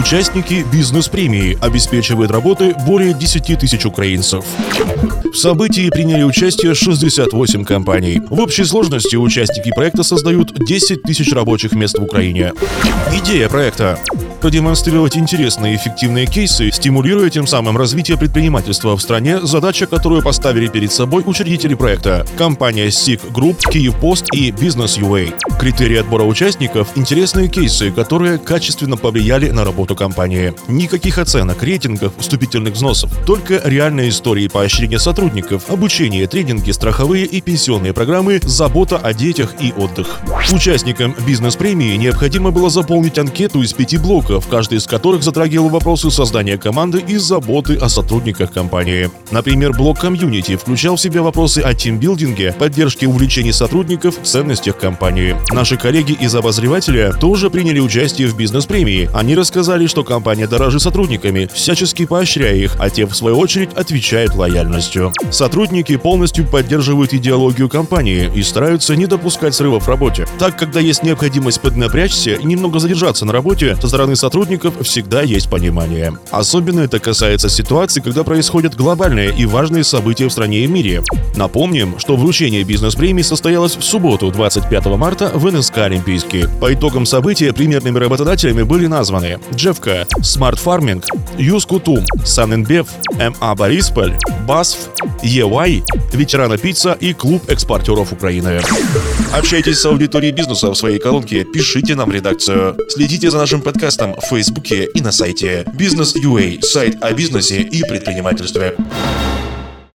Участники бизнес-премии обеспечивают работы более 10 тысяч украинцев. В событии приняли участие 68 компаний. В общей сложности участники проекта создают 10 тысяч рабочих мест в Украине. Идея проекта продемонстрировать интересные и эффективные кейсы, стимулируя тем самым развитие предпринимательства в стране, задача, которую поставили перед собой учредители проекта – компания SIG Group, Киевпост и Business UA. Критерии отбора участников – интересные кейсы, которые качественно повлияли на работу компании. Никаких оценок, рейтингов, вступительных взносов, только реальные истории поощрения сотрудников, обучение, тренинги, страховые и пенсионные программы, забота о детях и отдых. Участникам бизнес-премии необходимо было заполнить анкету из пяти блоков, блоков, каждый из которых затрагивал вопросы создания команды и заботы о сотрудниках компании. Например, блок комьюнити включал в себя вопросы о тимбилдинге, поддержке увлечений сотрудников, ценностях компании. Наши коллеги из обозревателя тоже приняли участие в бизнес-премии. Они рассказали, что компания дорожит сотрудниками, всячески поощряя их, а те, в свою очередь, отвечают лояльностью. Сотрудники полностью поддерживают идеологию компании и стараются не допускать срывов в работе. Так, когда есть необходимость поднапрячься и немного задержаться на работе, со стороны сотрудников всегда есть понимание. Особенно это касается ситуаций, когда происходят глобальные и важные события в стране и мире. Напомним, что вручение бизнес-премии состоялось в субботу, 25 марта, в НСК «Олимпийский». По итогам события примерными работодателями были названы Джевка, Smart Farming, Юскутум, Санэнбев, МА Борисполь, БАСФ, ЕУАЙ, Ветерана Пицца и Клуб экспортеров Украины. Общайтесь с аудиторией бизнеса в своей колонке, пишите нам в редакцию. Следите за нашим подкастом в Фейсбуке и на сайте Бизнес.ua, сайт о бизнесе и предпринимательстве.